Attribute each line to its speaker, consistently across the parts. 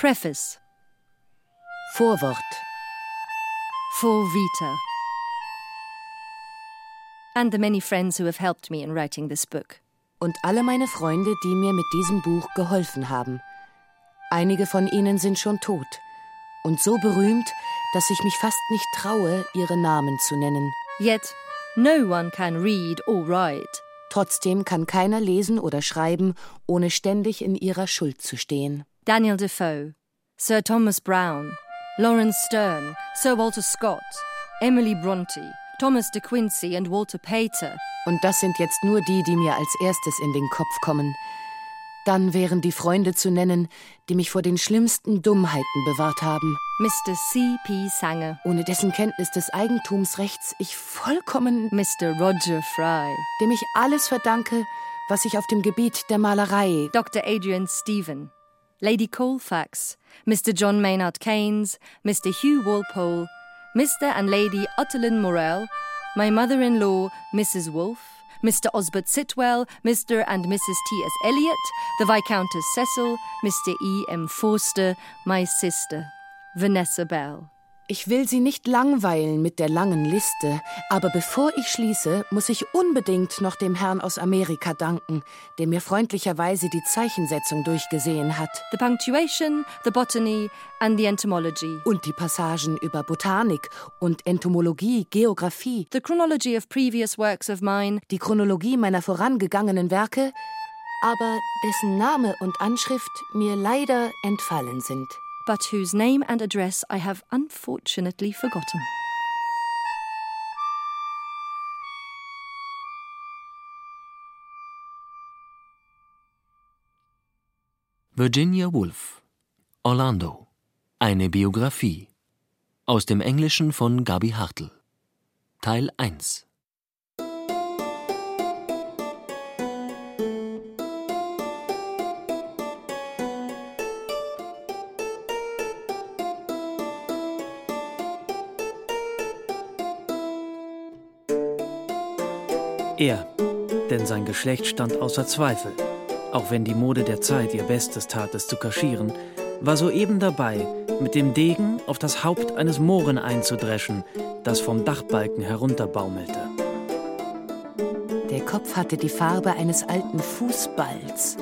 Speaker 1: Preface.
Speaker 2: Vorwort.
Speaker 1: For Vita. And the many friends who have helped me in writing this book.
Speaker 2: Und alle meine Freunde, die mir mit diesem Buch geholfen haben. Einige von ihnen sind schon tot und so berühmt, dass ich mich fast nicht traue, ihre Namen zu nennen.
Speaker 1: Yet no one can read or write.
Speaker 2: Trotzdem kann keiner lesen oder schreiben, ohne ständig in ihrer Schuld zu stehen.
Speaker 1: Daniel Defoe, Sir Thomas Browne, Lawrence Stern, Sir Walter Scott, Emily Bronte, Thomas de Quincey und Walter Pater.
Speaker 2: Und das sind jetzt nur die, die mir als erstes in den Kopf kommen. Dann wären die Freunde zu nennen, die mich vor den schlimmsten Dummheiten bewahrt haben.
Speaker 1: Mr. C. P. Sanger,
Speaker 2: ohne dessen Kenntnis des Eigentumsrechts ich vollkommen
Speaker 1: Mr. Roger Fry,
Speaker 2: dem ich alles verdanke, was ich auf dem Gebiet der Malerei
Speaker 1: Dr. Adrian Stephen, Lady Colfax, Mr. John Maynard Keynes, Mr. Hugh Walpole, Mr. and Lady Ottilien Morel, my mother-in-law, Mrs. Wolfe, Mr. Osbert Sitwell, Mr. and Mrs. T.S. Eliot, the Viscountess Cecil, Mr. E. M. Forster, my sister, Vanessa Bell.
Speaker 2: Ich will Sie nicht langweilen mit der langen Liste, aber bevor ich schließe, muss ich unbedingt noch dem Herrn aus Amerika danken, der mir freundlicherweise die Zeichensetzung durchgesehen hat.
Speaker 1: The punctuation, the botany and the entomology.
Speaker 2: Und die Passagen über Botanik und Entomologie, Geographie.
Speaker 1: The chronology of previous works of mine.
Speaker 2: Die Chronologie meiner vorangegangenen Werke, aber dessen Name und Anschrift mir leider entfallen sind
Speaker 1: but whose name and address I have unfortunately forgotten.
Speaker 3: Virginia Woolf Orlando. Eine Biografie. Aus dem Englischen von Gabi Hartl. Teil 1
Speaker 4: Er, denn sein Geschlecht stand außer Zweifel. Auch wenn die Mode der Zeit ihr Bestes tat, es zu kaschieren, war soeben dabei, mit dem Degen auf das Haupt eines Mohren einzudreschen, das vom Dachbalken herunterbaumelte.
Speaker 2: Der Kopf hatte die Farbe eines alten Fußballs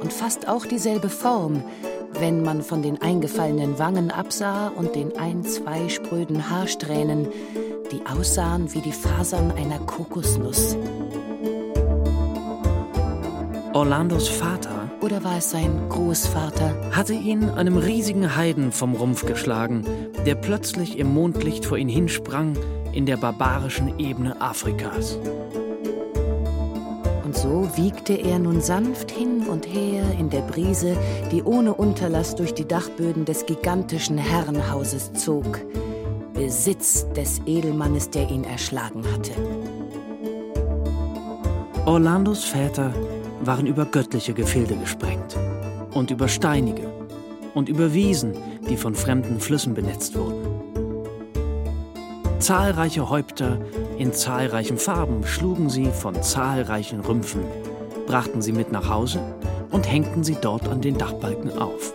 Speaker 2: und fast auch dieselbe Form, wenn man von den eingefallenen Wangen absah und den ein, zwei spröden Haarsträhnen, die aussahen wie die Fasern einer Kokosnuss.
Speaker 4: Orlandos Vater
Speaker 2: oder war es sein Großvater?
Speaker 4: Hatte ihn einem riesigen Heiden vom Rumpf geschlagen, der plötzlich im Mondlicht vor ihn hinsprang in der barbarischen Ebene Afrikas.
Speaker 2: Und so wiegte er nun sanft hin und her in der Brise, die ohne Unterlass durch die Dachböden des gigantischen Herrenhauses zog. Besitz des Edelmannes, der ihn erschlagen hatte.
Speaker 4: Orlandos Väter waren über göttliche Gefilde gesprengt und über steinige und über Wiesen, die von fremden Flüssen benetzt wurden. Zahlreiche Häupter in zahlreichen Farben schlugen sie von zahlreichen Rümpfen, brachten sie mit nach Hause und hängten sie dort an den Dachbalken auf.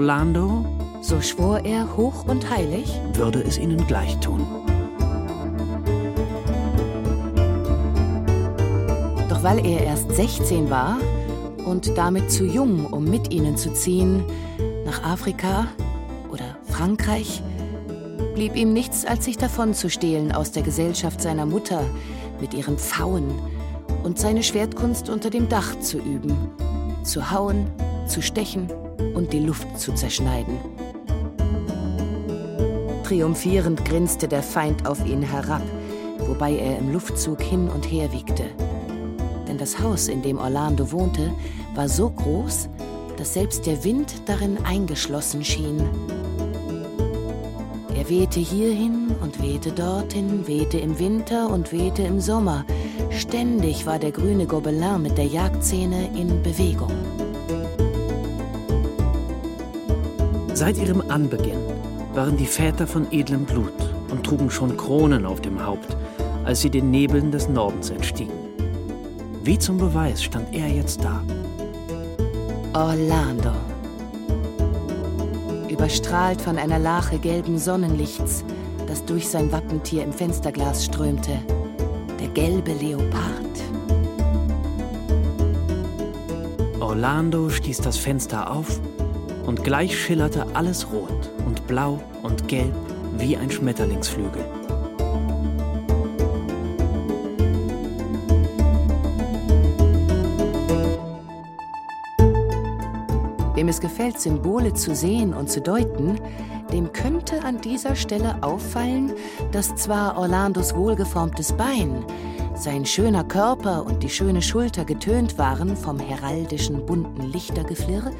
Speaker 4: Orlando,
Speaker 2: so schwor er hoch und heilig,
Speaker 4: würde es ihnen gleich tun.
Speaker 2: Doch weil er erst 16 war und damit zu jung, um mit ihnen zu ziehen, nach Afrika oder Frankreich, blieb ihm nichts, als sich davon zu stehlen aus der Gesellschaft seiner Mutter mit ihren Pfauen und seine Schwertkunst unter dem Dach zu üben, zu hauen, zu stechen und die Luft zu zerschneiden. Triumphierend grinste der Feind auf ihn herab, wobei er im Luftzug hin und her wiegte. Denn das Haus, in dem Orlando wohnte, war so groß, dass selbst der Wind darin eingeschlossen schien. Er wehte hierhin und wehte dorthin, wehte im Winter und wehte im Sommer. Ständig war der grüne Gobelin mit der Jagdszene in Bewegung.
Speaker 4: Seit ihrem Anbeginn waren die Väter von edlem Blut und trugen schon Kronen auf dem Haupt, als sie den Nebeln des Nordens entstiegen. Wie zum Beweis stand er jetzt da.
Speaker 2: Orlando. Überstrahlt von einer Lache gelben Sonnenlichts, das durch sein Wappentier im Fensterglas strömte. Der gelbe Leopard.
Speaker 4: Orlando stieß das Fenster auf und gleich schillerte alles rot und blau und gelb wie ein Schmetterlingsflügel.
Speaker 2: Wem es gefällt, Symbole zu sehen und zu deuten, dem könnte an dieser Stelle auffallen, dass zwar Orlandos wohlgeformtes Bein, sein schöner Körper und die schöne Schulter getönt waren vom heraldischen bunten Lichtergeflirr,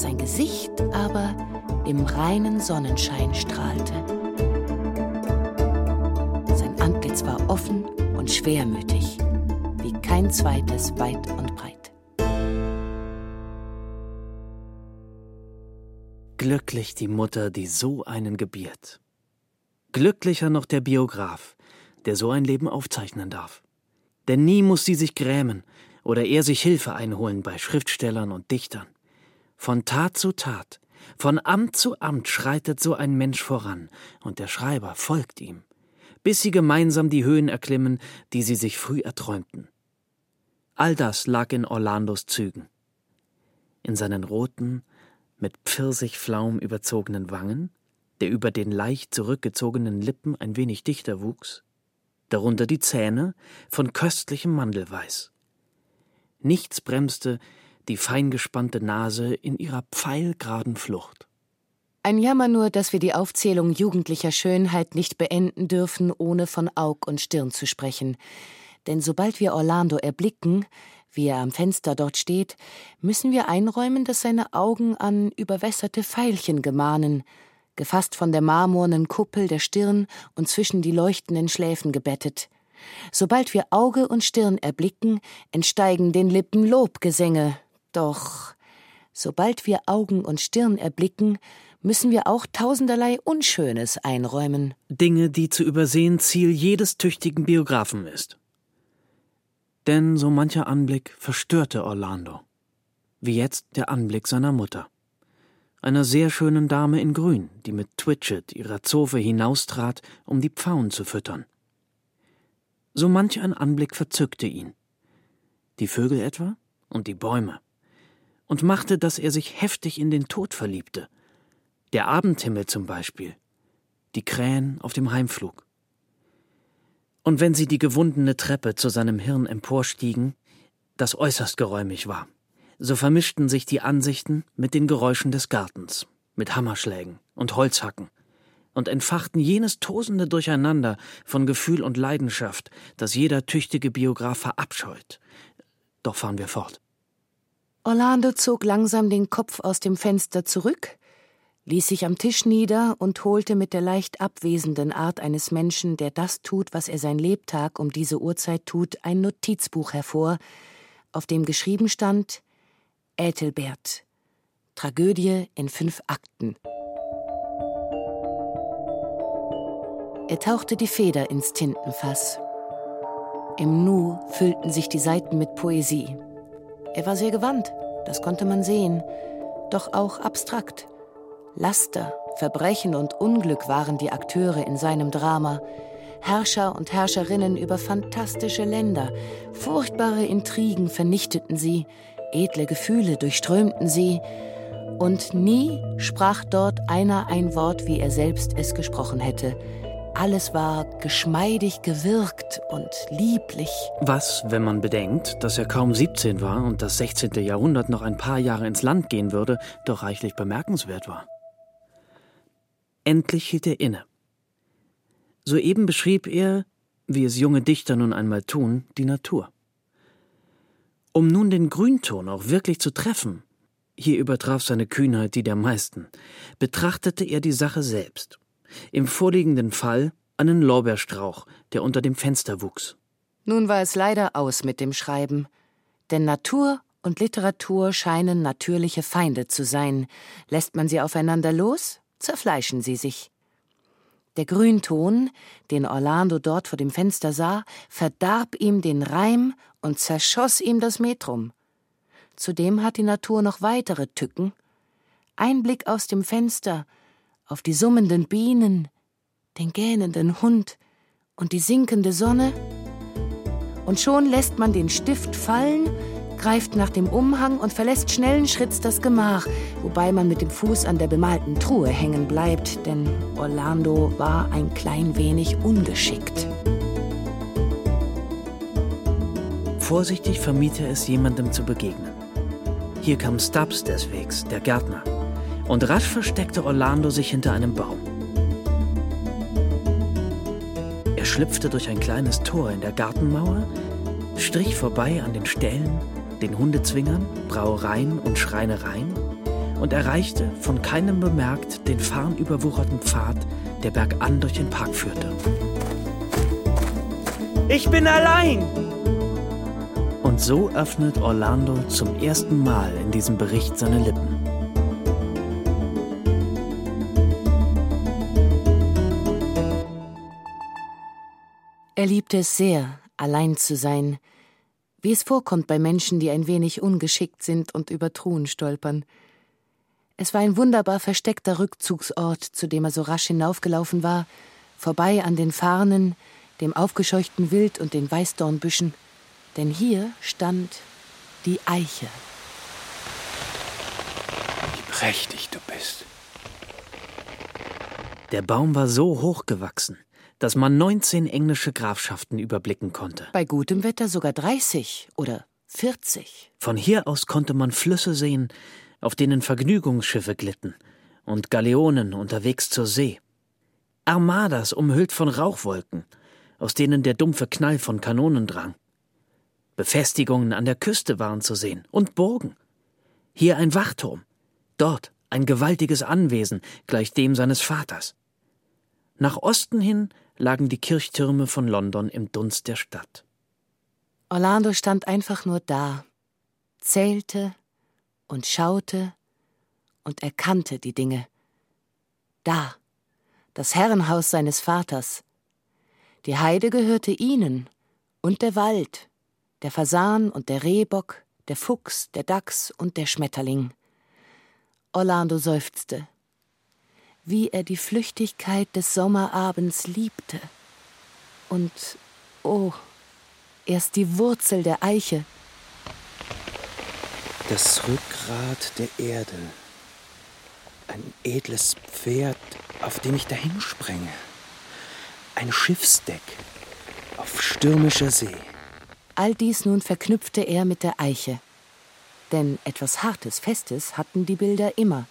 Speaker 2: sein Gesicht aber im reinen Sonnenschein strahlte. Sein Antlitz war offen und schwermütig, wie kein zweites weit und breit.
Speaker 4: Glücklich die Mutter, die so einen gebiert. Glücklicher noch der Biograf, der so ein Leben aufzeichnen darf. Denn nie muss sie sich grämen oder er sich Hilfe einholen bei Schriftstellern und Dichtern. Von Tat zu Tat, von Amt zu Amt schreitet so ein Mensch voran, und der Schreiber folgt ihm, bis sie gemeinsam die Höhen erklimmen, die sie sich früh erträumten. All das lag in Orlandos Zügen. In seinen roten, mit Pfirsichflaum überzogenen Wangen, der über den leicht zurückgezogenen Lippen ein wenig dichter wuchs, darunter die Zähne von köstlichem Mandelweiß. Nichts bremste die feingespannte Nase in ihrer pfeilgeraden Flucht.
Speaker 2: Ein Jammer nur, dass wir die Aufzählung jugendlicher Schönheit nicht beenden dürfen, ohne von Aug und Stirn zu sprechen. Denn sobald wir Orlando erblicken, wie er am Fenster dort steht, müssen wir einräumen, dass seine Augen an überwässerte Veilchen gemahnen, gefasst von der marmornen Kuppel der Stirn und zwischen die leuchtenden Schläfen gebettet. Sobald wir Auge und Stirn erblicken, entsteigen den Lippen Lobgesänge. Doch sobald wir Augen und Stirn erblicken, müssen wir auch tausenderlei Unschönes einräumen.
Speaker 4: Dinge, die zu übersehen Ziel jedes tüchtigen Biografen ist. Denn so mancher Anblick verstörte Orlando, wie jetzt der Anblick seiner Mutter, einer sehr schönen Dame in Grün, die mit Twitchett ihrer Zofe hinaustrat, um die Pfauen zu füttern. So manch ein Anblick verzückte ihn, die Vögel etwa und die Bäume, und machte, dass er sich heftig in den Tod verliebte, der Abendhimmel zum Beispiel, die Krähen auf dem Heimflug. Und wenn sie die gewundene Treppe zu seinem Hirn emporstiegen, das äußerst geräumig war, so vermischten sich die Ansichten mit den Geräuschen des Gartens, mit Hammerschlägen und Holzhacken, und entfachten jenes tosende Durcheinander von Gefühl und Leidenschaft, das jeder tüchtige Biograf verabscheut. Doch fahren wir fort.
Speaker 2: Orlando zog langsam den Kopf aus dem Fenster zurück, ließ sich am Tisch nieder und holte mit der leicht abwesenden Art eines Menschen, der das tut, was er sein Lebtag um diese Uhrzeit tut, ein Notizbuch hervor, auf dem geschrieben stand Äthelbert. Tragödie in fünf Akten. Er tauchte die Feder ins Tintenfass. Im Nu füllten sich die Seiten mit Poesie. Er war sehr gewandt, das konnte man sehen, doch auch abstrakt. Laster, Verbrechen und Unglück waren die Akteure in seinem Drama. Herrscher und Herrscherinnen über fantastische Länder, furchtbare Intrigen vernichteten sie, edle Gefühle durchströmten sie, und nie sprach dort einer ein Wort, wie er selbst es gesprochen hätte. Alles war geschmeidig gewirkt und lieblich.
Speaker 4: Was, wenn man bedenkt, dass er kaum 17 war und das 16. Jahrhundert noch ein paar Jahre ins Land gehen würde, doch reichlich bemerkenswert war. Endlich hielt er inne. Soeben beschrieb er, wie es junge Dichter nun einmal tun, die Natur. Um nun den Grünton auch wirklich zu treffen, hier übertraf seine Kühnheit die der meisten, betrachtete er die Sache selbst. Im vorliegenden Fall einen Lorbeerstrauch, der unter dem Fenster wuchs.
Speaker 2: Nun war es leider aus mit dem Schreiben, denn Natur und Literatur scheinen natürliche Feinde zu sein. Lässt man sie aufeinander los, zerfleischen sie sich. Der Grünton, den Orlando dort vor dem Fenster sah, verdarb ihm den Reim und zerschoss ihm das Metrum. Zudem hat die Natur noch weitere Tücken. Ein Blick aus dem Fenster auf die summenden Bienen, den gähnenden Hund und die sinkende Sonne. Und schon lässt man den Stift fallen, greift nach dem Umhang und verlässt schnellen Schritts das Gemach, wobei man mit dem Fuß an der bemalten Truhe hängen bleibt, denn Orlando war ein klein wenig ungeschickt.
Speaker 4: Vorsichtig vermied er es, jemandem zu begegnen. Hier kam Stubbs deswegs, der Gärtner, und rasch versteckte Orlando sich hinter einem Baum. Er schlüpfte durch ein kleines Tor in der Gartenmauer, strich vorbei an den Ställen, den Hundezwingern, Brauereien und Schreinereien und erreichte, von keinem bemerkt, den farnüberwucherten Pfad, der bergan durch den Park führte. Ich bin allein! Und so öffnet Orlando zum ersten Mal in diesem Bericht seine Lippen.
Speaker 2: Er liebte es sehr, allein zu sein, wie es vorkommt bei Menschen, die ein wenig ungeschickt sind und über Truhen stolpern. Es war ein wunderbar versteckter Rückzugsort, zu dem er so rasch hinaufgelaufen war, vorbei an den Farnen, dem aufgescheuchten Wild und den Weißdornbüschen denn hier stand die Eiche.
Speaker 5: Wie prächtig du bist.
Speaker 4: Der Baum war so hoch gewachsen, dass man 19 englische Grafschaften überblicken konnte.
Speaker 2: Bei gutem Wetter sogar 30 oder 40.
Speaker 4: Von hier aus konnte man Flüsse sehen, auf denen Vergnügungsschiffe glitten und Galeonen unterwegs zur See. Armadas umhüllt von Rauchwolken, aus denen der dumpfe Knall von Kanonen drang. Befestigungen an der Küste waren zu sehen und Burgen. Hier ein Wachturm, dort ein gewaltiges Anwesen gleich dem seines Vaters. Nach Osten hin lagen die Kirchtürme von London im Dunst der Stadt.
Speaker 2: Orlando stand einfach nur da, zählte und schaute und erkannte die Dinge. Da, das Herrenhaus seines Vaters. Die Heide gehörte ihnen und der Wald der Fasan und der Rehbock, der Fuchs, der Dachs und der Schmetterling. Orlando seufzte. Wie er die Flüchtigkeit des Sommerabends liebte. Und, oh, erst die Wurzel der Eiche.
Speaker 5: Das Rückgrat der Erde. Ein edles Pferd, auf dem ich dahinsprenge. Ein Schiffsdeck auf stürmischer See.
Speaker 2: All dies nun verknüpfte er mit der Eiche. Denn etwas Hartes, Festes hatten die Bilder immer,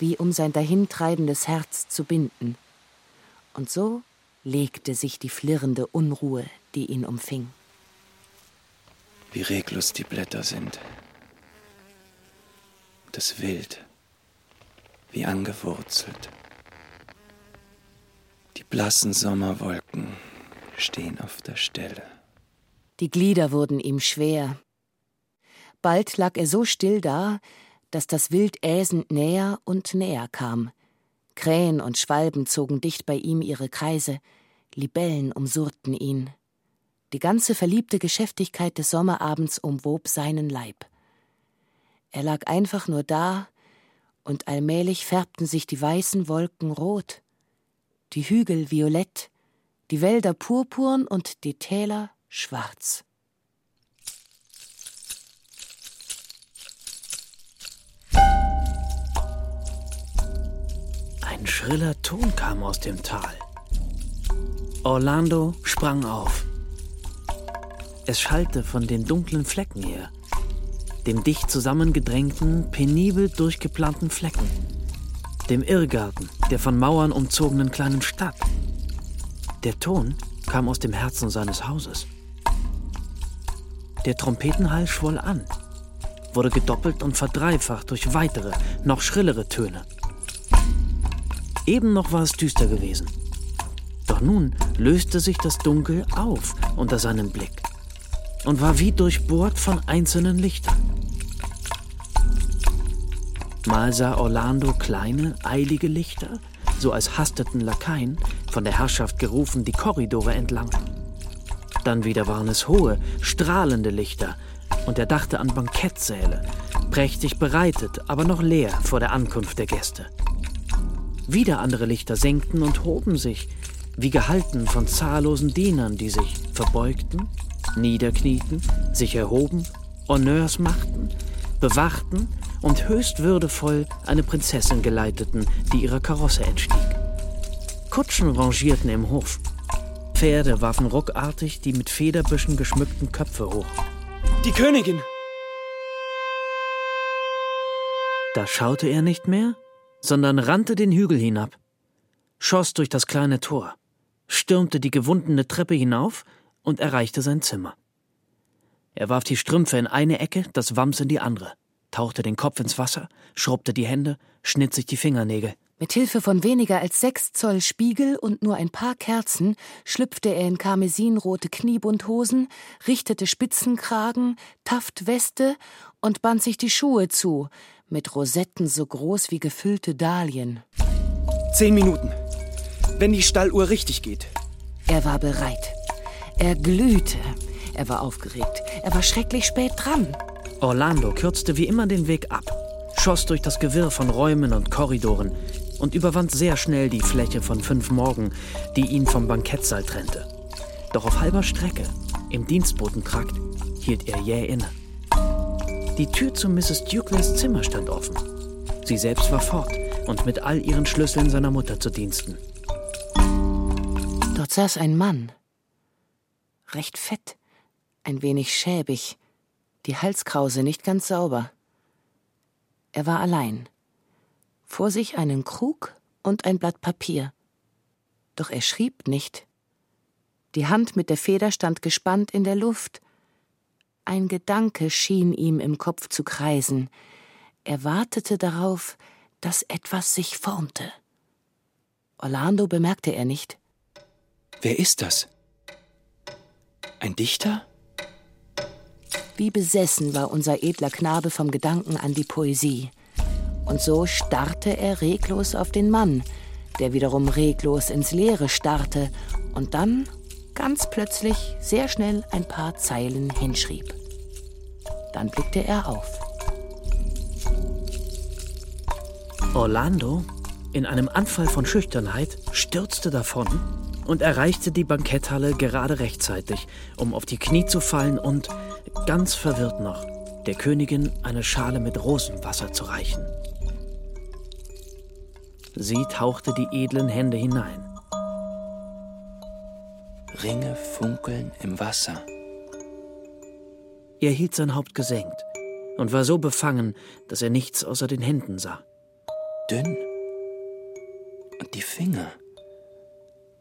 Speaker 2: wie um sein dahintreibendes Herz zu binden. Und so legte sich die flirrende Unruhe, die ihn umfing.
Speaker 5: Wie reglos die Blätter sind. Das Wild, wie angewurzelt. Die blassen Sommerwolken stehen auf der Stelle.
Speaker 2: Die Glieder wurden ihm schwer. Bald lag er so still da, dass das Wild äsend näher und näher kam. Krähen und Schwalben zogen dicht bei ihm ihre Kreise, Libellen umsurrten ihn. Die ganze verliebte Geschäftigkeit des Sommerabends umwob seinen Leib. Er lag einfach nur da, und allmählich färbten sich die weißen Wolken rot, die Hügel violett, die Wälder purpurn und die Täler schwarz.
Speaker 4: Ein schriller Ton kam aus dem Tal. Orlando sprang auf. Es schallte von den dunklen Flecken her, dem dicht zusammengedrängten, penibel durchgeplanten Flecken, dem Irrgarten der von Mauern umzogenen kleinen Stadt. Der Ton kam aus dem Herzen seines Hauses. Der Trompetenhall schwoll an, wurde gedoppelt und verdreifacht durch weitere, noch schrillere Töne. Eben noch war es düster gewesen. Doch nun löste sich das Dunkel auf unter seinem Blick und war wie durchbohrt von einzelnen Lichtern. Mal sah Orlando kleine, eilige Lichter, so als hasteten Lakaien, von der Herrschaft gerufen, die Korridore entlang. Dann wieder waren es hohe, strahlende Lichter, und er dachte an Bankettsäle, prächtig bereitet, aber noch leer vor der Ankunft der Gäste. Wieder andere Lichter senkten und hoben sich, wie gehalten von zahllosen Dienern, die sich verbeugten, niederknieten, sich erhoben, Honneurs machten, bewachten und höchst würdevoll eine Prinzessin geleiteten, die ihrer Karosse entstieg. Kutschen rangierten im Hof. Pferde warfen ruckartig die mit Federbüschen geschmückten Köpfe hoch.
Speaker 5: Die Königin!
Speaker 4: Da schaute er nicht mehr, sondern rannte den Hügel hinab, schoss durch das kleine Tor, stürmte die gewundene Treppe hinauf und erreichte sein Zimmer. Er warf die Strümpfe in eine Ecke, das Wams in die andere, tauchte den Kopf ins Wasser, schrubbte die Hände, schnitt sich die Fingernägel.
Speaker 2: Mit Hilfe von weniger als sechs Zoll Spiegel und nur ein paar Kerzen schlüpfte er in karmesinrote Kniebundhosen, richtete Spitzenkragen, Taftweste und band sich die Schuhe zu, mit Rosetten so groß wie gefüllte Dahlien.
Speaker 5: Zehn Minuten. Wenn die Stalluhr richtig geht.
Speaker 2: Er war bereit. Er glühte. Er war aufgeregt. Er war schrecklich spät dran.
Speaker 4: Orlando kürzte wie immer den Weg ab, schoss durch das Gewirr von Räumen und Korridoren und überwand sehr schnell die Fläche von fünf Morgen, die ihn vom Bankettsaal trennte. Doch auf halber Strecke, im Dienstbotentrakt, hielt er jäh inne. Die Tür zu Mrs. Dukeleys Zimmer stand offen. Sie selbst war fort und mit all ihren Schlüsseln seiner Mutter zu Diensten.
Speaker 2: Dort saß ein Mann. Recht fett, ein wenig schäbig, die Halskrause nicht ganz sauber. Er war allein. Vor sich einen Krug und ein Blatt Papier. Doch er schrieb nicht. Die Hand mit der Feder stand gespannt in der Luft. Ein Gedanke schien ihm im Kopf zu kreisen. Er wartete darauf, dass etwas sich formte. Orlando bemerkte er nicht.
Speaker 5: Wer ist das? Ein Dichter?
Speaker 2: Wie besessen war unser edler Knabe vom Gedanken an die Poesie. Und so starrte er reglos auf den Mann, der wiederum reglos ins Leere starrte und dann ganz plötzlich sehr schnell ein paar Zeilen hinschrieb. Dann blickte er auf.
Speaker 4: Orlando, in einem Anfall von Schüchternheit, stürzte davon und erreichte die Banketthalle gerade rechtzeitig, um auf die Knie zu fallen und, ganz verwirrt noch, der Königin eine Schale mit Rosenwasser zu reichen. Sie tauchte die edlen Hände hinein.
Speaker 5: Ringe funkeln im Wasser.
Speaker 4: Er hielt sein Haupt gesenkt und war so befangen, dass er nichts außer den Händen sah.
Speaker 5: Dünn. Und die Finger.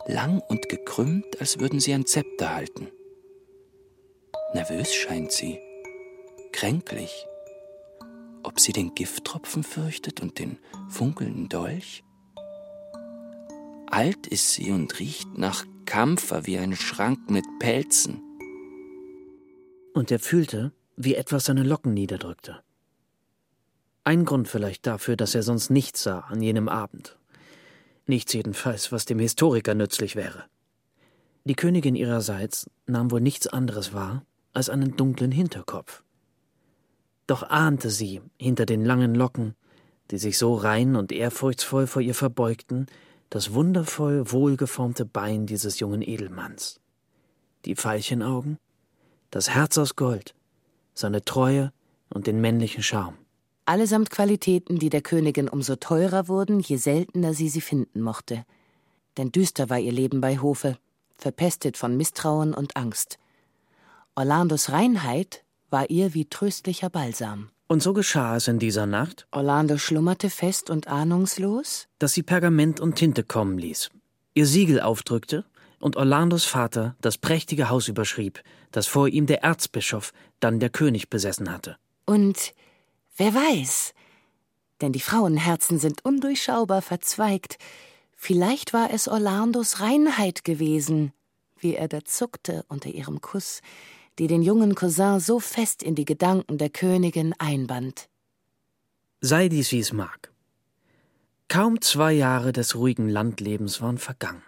Speaker 5: Lang und gekrümmt, als würden sie ein Zepter halten. Nervös scheint sie. Kränklich. Ob sie den Gifttropfen fürchtet und den funkelnden Dolch? Alt ist sie und riecht nach Kampfer wie ein Schrank mit Pelzen.
Speaker 4: Und er fühlte, wie etwas seine Locken niederdrückte. Ein Grund vielleicht dafür, dass er sonst nichts sah an jenem Abend. Nichts jedenfalls, was dem Historiker nützlich wäre. Die Königin ihrerseits nahm wohl nichts anderes wahr als einen dunklen Hinterkopf. Doch ahnte sie hinter den langen Locken, die sich so rein und ehrfurchtsvoll vor ihr verbeugten, das wundervoll wohlgeformte Bein dieses jungen Edelmanns. Die Veilchenaugen, das Herz aus Gold, seine Treue und den männlichen Charme.
Speaker 2: Allesamt Qualitäten, die der Königin umso teurer wurden, je seltener sie sie finden mochte. Denn düster war ihr Leben bei Hofe, verpestet von Misstrauen und Angst. Orlandos Reinheit war ihr wie tröstlicher Balsam.
Speaker 4: Und so geschah es in dieser Nacht,
Speaker 2: Orlando schlummerte fest und ahnungslos,
Speaker 4: dass sie Pergament und Tinte kommen ließ, ihr Siegel aufdrückte und Orlandos Vater das prächtige Haus überschrieb, das vor ihm der Erzbischof, dann der König besessen hatte.
Speaker 2: Und wer weiß, denn die Frauenherzen sind undurchschaubar verzweigt, vielleicht war es Orlandos Reinheit gewesen, wie er da zuckte unter ihrem Kuss, die den jungen Cousin so fest in die Gedanken der Königin einband.
Speaker 4: Sei dies wie es mag. Kaum zwei Jahre des ruhigen Landlebens waren vergangen.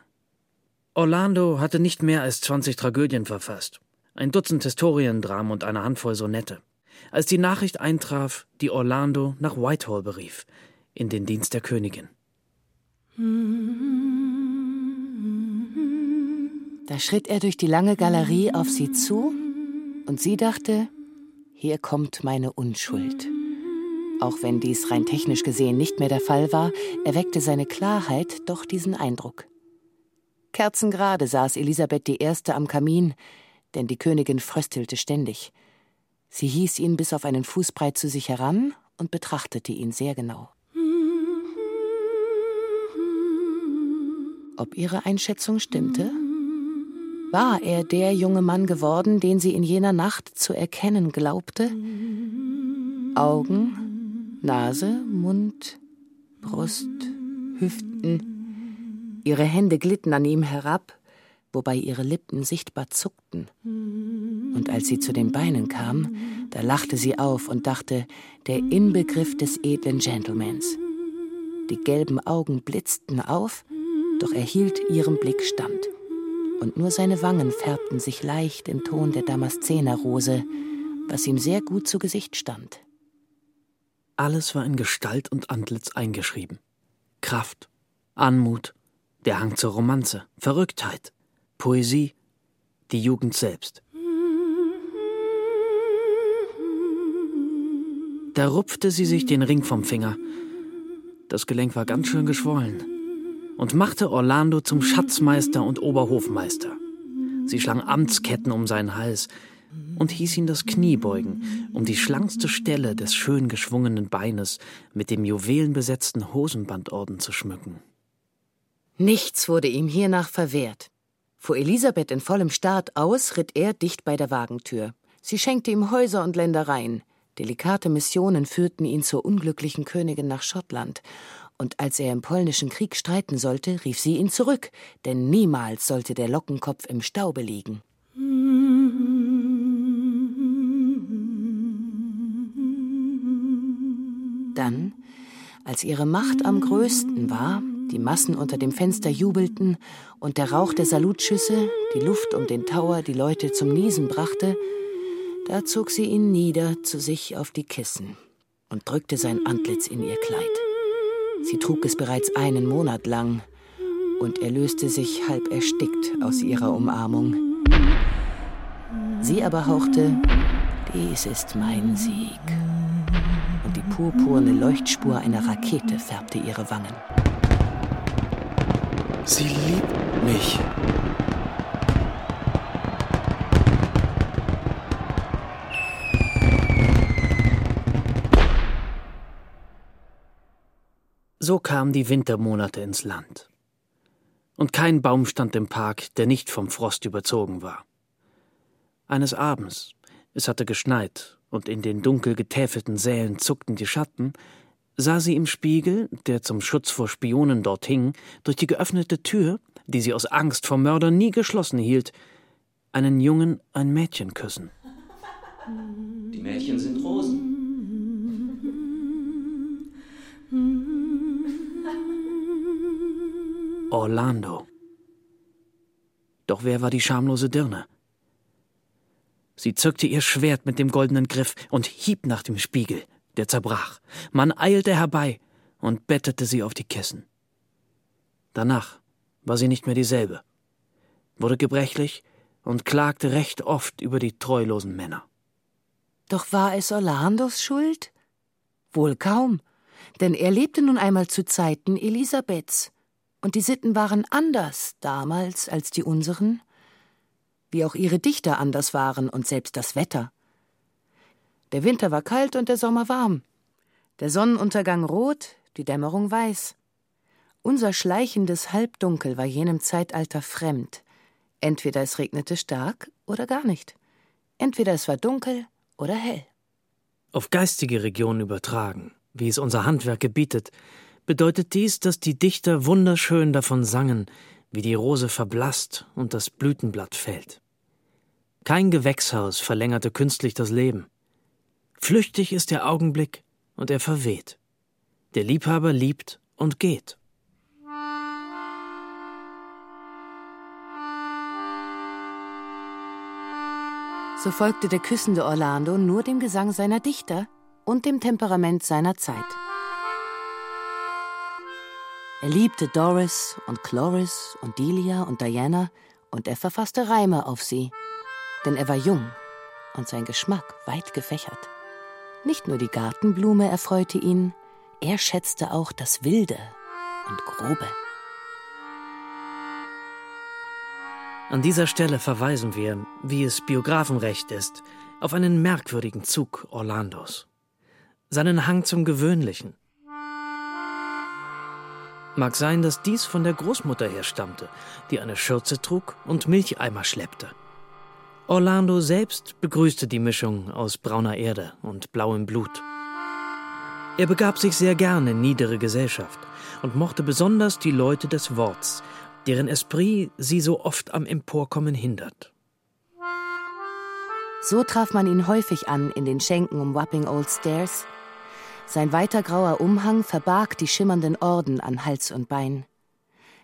Speaker 4: Orlando hatte nicht mehr als 20 Tragödien verfasst, ein Dutzend Historiendramen und eine Handvoll Sonette. als die Nachricht eintraf, die Orlando nach Whitehall berief, in den Dienst der Königin.
Speaker 2: Da schritt er durch die lange Galerie auf sie zu, und sie dachte, hier kommt meine Unschuld. Auch wenn dies rein technisch gesehen nicht mehr der Fall war, erweckte seine Klarheit doch diesen Eindruck. Kerzengerade saß Elisabeth I. am Kamin, denn die Königin fröstelte ständig. Sie hieß ihn bis auf einen Fußbreit zu sich heran und betrachtete ihn sehr genau. Ob ihre Einschätzung stimmte? War er der junge Mann geworden, den sie in jener Nacht zu erkennen glaubte? Augen, Nase, Mund, Brust, Hüften. Ihre Hände glitten an ihm herab, wobei ihre Lippen sichtbar zuckten. Und als sie zu den Beinen kam, da lachte sie auf und dachte, der Inbegriff des edlen Gentlemans. Die gelben Augen blitzten auf, doch er hielt ihrem Blick stand. Und nur seine Wangen färbten sich leicht im Ton der Damaszenerrose, was ihm sehr gut zu Gesicht stand.
Speaker 4: Alles war in Gestalt und Antlitz eingeschrieben. Kraft, Anmut, der Hang zur Romanze, Verrücktheit, Poesie, die Jugend selbst. Da rupfte sie sich den Ring vom Finger. Das Gelenk war ganz schön geschwollen. Und machte Orlando zum Schatzmeister und Oberhofmeister. Sie schlang Amtsketten um seinen Hals und hieß ihn das Knie beugen, um die schlankste Stelle des schön geschwungenen Beines mit dem juwelenbesetzten Hosenbandorden zu schmücken.
Speaker 2: Nichts wurde ihm hiernach verwehrt. Fuhr Elisabeth in vollem Staat aus, ritt er dicht bei der Wagentür. Sie schenkte ihm Häuser und Ländereien. Delikate Missionen führten ihn zur unglücklichen Königin nach Schottland. Und als er im polnischen Krieg streiten sollte, rief sie ihn zurück, denn niemals sollte der Lockenkopf im Staube liegen. Dann, als ihre Macht am größten war, die Massen unter dem Fenster jubelten und der Rauch der Salutschüsse, die Luft um den Tower, die Leute zum Niesen brachte, da zog sie ihn nieder zu sich auf die Kissen und drückte sein Antlitz in ihr Kleid. Sie trug es bereits einen Monat lang, und er löste sich halb erstickt aus ihrer Umarmung. Sie aber hauchte, dies ist mein Sieg. Und die purpurne Leuchtspur einer Rakete färbte ihre Wangen.
Speaker 4: Sie liebt mich. So kamen die Wintermonate ins Land. Und kein Baum stand im Park, der nicht vom Frost überzogen war. Eines Abends, es hatte geschneit, und in den dunkel getäfelten Sälen zuckten die Schatten, sah sie im Spiegel, der zum Schutz vor Spionen dort hing, durch die geöffnete Tür, die sie aus Angst vor Mördern nie geschlossen hielt, einen Jungen ein Mädchen küssen.
Speaker 5: Die Mädchen sind Rosen.
Speaker 4: Orlando. Doch wer war die schamlose Dirne? Sie zückte ihr Schwert mit dem goldenen Griff und hieb nach dem Spiegel, der zerbrach. Man eilte herbei und bettete sie auf die Kissen. Danach war sie nicht mehr dieselbe, wurde gebrechlich und klagte recht oft über die treulosen Männer.
Speaker 2: Doch war es Orlandos Schuld? Wohl kaum, denn er lebte nun einmal zu Zeiten Elisabeths, und die Sitten waren anders damals als die unseren, wie auch ihre Dichter anders waren und selbst das Wetter. Der Winter war kalt und der Sommer warm. Der Sonnenuntergang rot, die Dämmerung weiß. Unser schleichendes Halbdunkel war jenem Zeitalter fremd. Entweder es regnete stark oder gar nicht. Entweder es war dunkel oder hell.
Speaker 4: Auf geistige Regionen übertragen, wie es unser Handwerk gebietet, bedeutet dies, dass die Dichter wunderschön davon sangen, wie die Rose verblasst und das Blütenblatt fällt. Kein Gewächshaus verlängerte künstlich das Leben. Flüchtig ist der Augenblick und er verweht. Der Liebhaber liebt und geht.
Speaker 2: So folgte der küssende Orlando nur dem Gesang seiner Dichter und dem Temperament seiner Zeit. Er liebte Doris und Cloris und Delia und Diana und er verfasste Reime auf sie, denn er war jung und sein Geschmack weit gefächert. Nicht nur die Gartenblume erfreute ihn, er schätzte auch das Wilde und Grobe.
Speaker 4: An dieser Stelle verweisen wir, wie es Biografenrecht ist, auf einen merkwürdigen Zug Orlandos. Seinen Hang zum Gewöhnlichen. Mag sein, dass dies von der Großmutter herstammte, die eine Schürze trug und Milcheimer schleppte. Orlando selbst begrüßte die Mischung aus brauner Erde und blauem Blut. Er begab sich sehr gerne in niedere Gesellschaft und mochte besonders die Leute des Worts, deren Esprit sie so oft am Emporkommen hindert.
Speaker 2: So traf man ihn häufig an in den Schenken um Wapping Old Stairs. Sein weiter grauer Umhang verbarg die schimmernden Orden an Hals und Bein.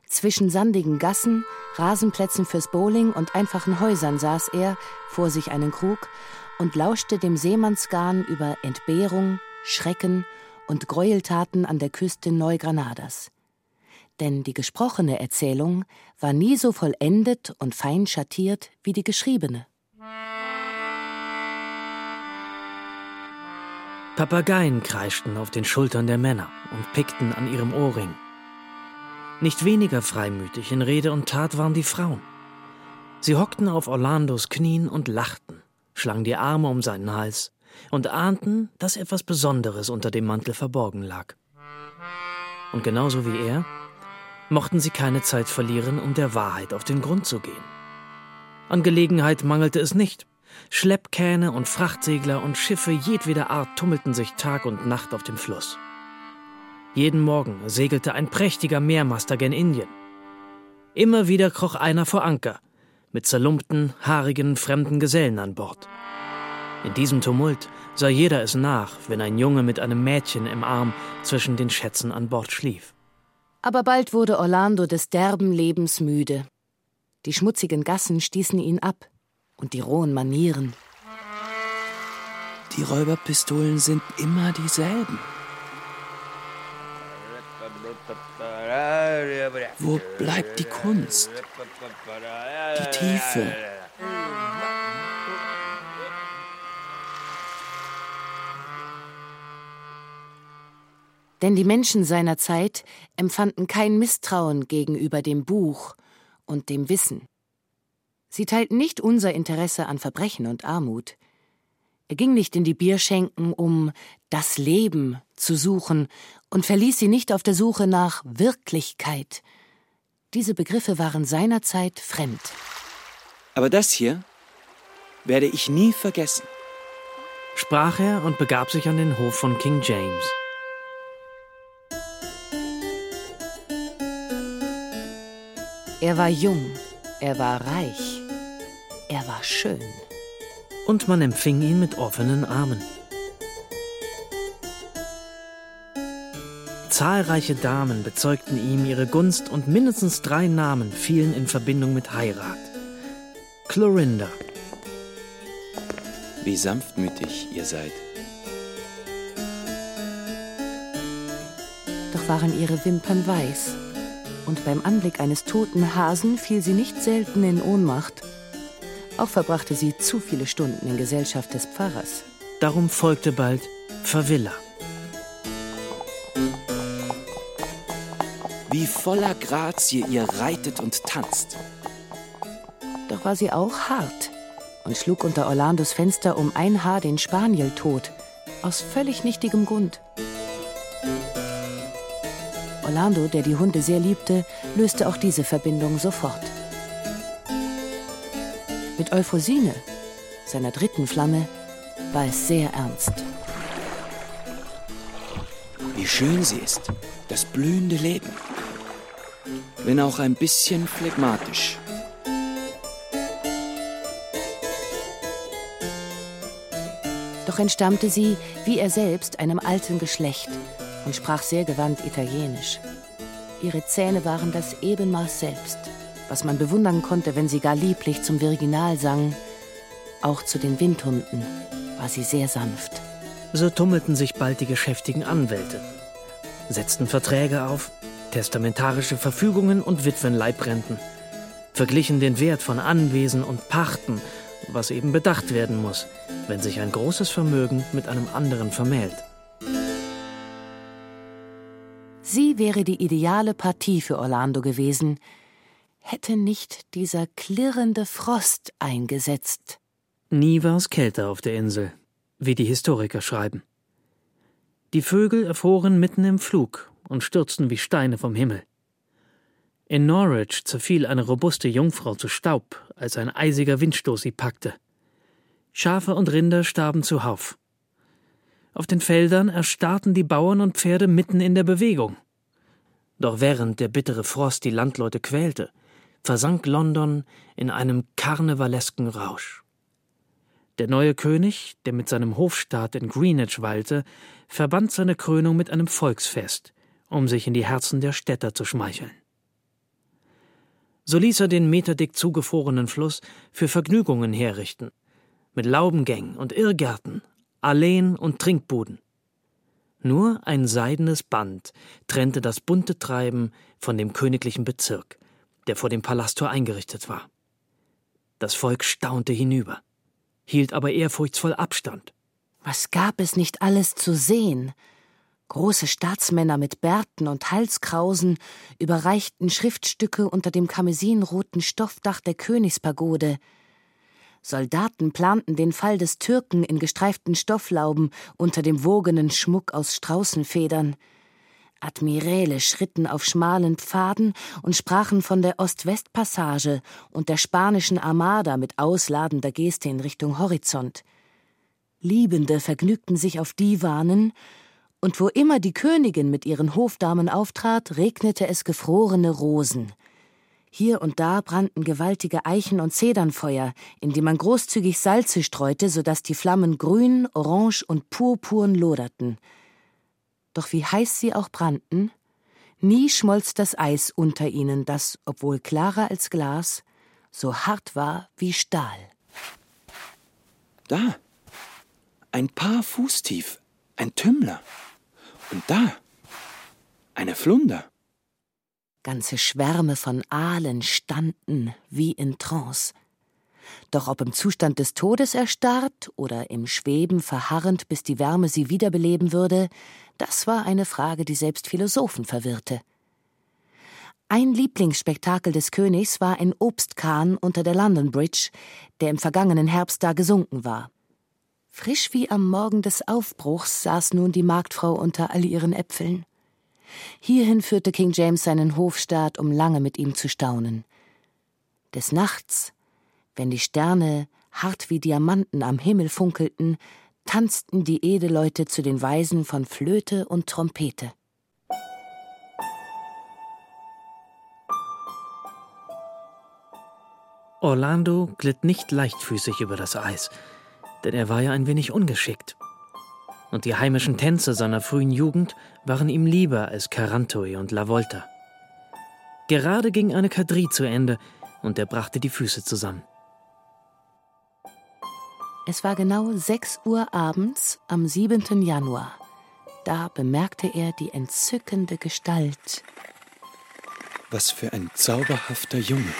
Speaker 2: Zwischen sandigen Gassen, Rasenplätzen fürs Bowling und einfachen Häusern saß er, vor sich einen Krug, und lauschte dem Seemannsgarn über Entbehrung, Schrecken und Gräueltaten an der Küste Neugranadas denn die gesprochene Erzählung war nie so vollendet und fein schattiert wie die geschriebene.
Speaker 4: Papageien kreischten auf den Schultern der Männer und pickten an ihrem Ohrring. Nicht weniger freimütig in Rede und Tat waren die Frauen. Sie hockten auf Orlandos Knien und lachten, schlangen die Arme um seinen Hals und ahnten, dass etwas Besonderes unter dem Mantel verborgen lag. Und genauso wie er mochten sie keine Zeit verlieren, um der Wahrheit auf den Grund zu gehen. An Gelegenheit mangelte es nicht. Schleppkähne und Frachtsegler und Schiffe jedweder Art tummelten sich Tag und Nacht auf dem Fluss. Jeden Morgen segelte ein prächtiger Meermaster gen Indien. Immer wieder kroch einer vor Anker, mit zerlumpten, haarigen, fremden Gesellen an Bord. In diesem Tumult sah jeder es nach, wenn ein Junge mit einem Mädchen im Arm zwischen den Schätzen an Bord schlief.
Speaker 2: Aber bald wurde Orlando des derben Lebens müde. Die schmutzigen Gassen stießen ihn ab und die rohen Manieren.
Speaker 5: Die Räuberpistolen sind immer dieselben. Wo bleibt die Kunst? Die Tiefe?
Speaker 2: Denn die Menschen seiner Zeit empfanden kein Misstrauen gegenüber dem Buch und dem Wissen. Sie teilten nicht unser Interesse an Verbrechen und Armut. Er ging nicht in die Bierschenken, um das Leben zu suchen und verließ sie nicht auf der Suche nach Wirklichkeit. Diese Begriffe waren seinerzeit fremd.
Speaker 5: Aber das hier werde ich nie vergessen,
Speaker 4: sprach er und begab sich an den Hof von King James.
Speaker 2: Er war jung, er war reich, er war schön.
Speaker 4: Und man empfing ihn mit offenen Armen. Zahlreiche Damen bezeugten ihm ihre Gunst und mindestens drei Namen fielen in Verbindung mit Heirat. Clorinda.
Speaker 5: Wie sanftmütig ihr seid.
Speaker 2: Doch waren ihre Wimpern weiß und beim Anblick eines toten Hasen fiel sie nicht selten in Ohnmacht. Auch verbrachte sie zu viele Stunden in Gesellschaft des Pfarrers.
Speaker 4: Darum folgte bald Favilla.
Speaker 5: Wie voller Grazie ihr reitet und tanzt.
Speaker 2: Doch war sie auch hart und schlug unter Orlandos Fenster um ein Haar den Spaniel tot, aus völlig nichtigem Grund. Orlando, der die Hunde sehr liebte, löste auch diese Verbindung sofort. Mit Euphosine, seiner dritten Flamme, war es sehr ernst.
Speaker 5: Wie schön sie ist, das blühende Leben. Wenn auch ein bisschen phlegmatisch.
Speaker 2: Doch entstammte sie, wie er selbst, einem alten Geschlecht und sprach sehr gewandt Italienisch. Ihre Zähne waren das Ebenmaß selbst, was man bewundern konnte, wenn sie gar lieblich zum Virginal sang. Auch zu den Windhunden war sie sehr sanft.
Speaker 4: So tummelten sich bald die geschäftigen Anwälte, setzten Verträge auf, testamentarische Verfügungen und Witwenleibrenten, verglichen den Wert von Anwesen und Pachten, was eben bedacht werden muss, wenn sich ein großes Vermögen mit einem anderen vermählt.
Speaker 2: Sie wäre die ideale Partie für Orlando gewesen, hätte nicht dieser klirrende Frost eingesetzt.
Speaker 4: Nie war es kälter auf der Insel, wie die Historiker schreiben. Die Vögel erfroren mitten im Flug und stürzten wie Steine vom Himmel. In Norwich zerfiel eine robuste Jungfrau zu Staub, als ein eisiger Windstoß sie packte. Schafe und Rinder starben zuhauf. Auf den Feldern erstarrten die Bauern und Pferde mitten in der Bewegung. Doch während der bittere Frost die Landleute quälte, versank London in einem karnevalesken Rausch. Der neue König, der mit seinem Hofstaat in Greenwich weilte, verband seine Krönung mit einem Volksfest, um sich in die Herzen der Städter zu schmeicheln. So ließ er den meterdick zugefrorenen Fluss für Vergnügungen herrichten, mit Laubengängen und Irrgärten, Alleen und Trinkbuden. Nur ein seidenes Band trennte das bunte Treiben von dem königlichen Bezirk, der vor dem Palasttor eingerichtet war. Das Volk staunte hinüber, hielt aber ehrfurchtsvoll Abstand.
Speaker 2: Was gab es nicht alles zu sehen? Große Staatsmänner mit Bärten und Halskrausen überreichten Schriftstücke unter dem karmesinroten Stoffdach der Königspagode. Soldaten planten den Fall des Türken in gestreiften Stofflauben unter dem wogenen Schmuck aus Straußenfedern. Admiräle schritten auf schmalen Pfaden und sprachen von der Ost-West-Passage und der spanischen Armada mit ausladender Geste in Richtung Horizont. Liebende vergnügten sich auf Divanen, und wo immer die Königin mit ihren Hofdamen auftrat, regnete es gefrorene Rosen. Hier und da brannten gewaltige Eichen- und Zedernfeuer, in die man großzügig Salze streute, so dass die Flammen grün, orange und purpurn loderten. Doch wie heiß sie auch brannten, nie schmolz das Eis unter ihnen, das, obwohl klarer als Glas, so hart war wie Stahl.
Speaker 5: Da, ein paar Fuß tief, ein Tümmler. Und da, eine Flunder.
Speaker 2: Ganze Schwärme von Aalen standen wie in Trance. Doch ob im Zustand des Todes erstarrt oder im Schweben verharrend, bis die Wärme sie wiederbeleben würde, das war eine Frage, die selbst Philosophen verwirrte. Ein Lieblingsspektakel des Königs war ein Obstkahn unter der London Bridge, der im vergangenen Herbst da gesunken war. Frisch wie am Morgen des Aufbruchs saß nun die Marktfrau unter all ihren Äpfeln. Hierhin führte King James seinen Hofstaat, um lange mit ihm zu staunen. Des Nachts, wenn die Sterne hart wie Diamanten am Himmel funkelten, tanzten die Edelleute zu den Weisen von Flöte und Trompete.
Speaker 4: Orlando glitt nicht leichtfüßig über das Eis, denn er war ja ein wenig ungeschickt. Und die heimischen Tänze seiner frühen Jugend waren ihm lieber als Carantoi und La Volta. Gerade ging eine Quadrille zu Ende und er brachte die Füße zusammen.
Speaker 2: Es war genau sechs Uhr abends am 7. Januar. Da bemerkte er die entzückende Gestalt.
Speaker 5: Was für ein zauberhafter Junge.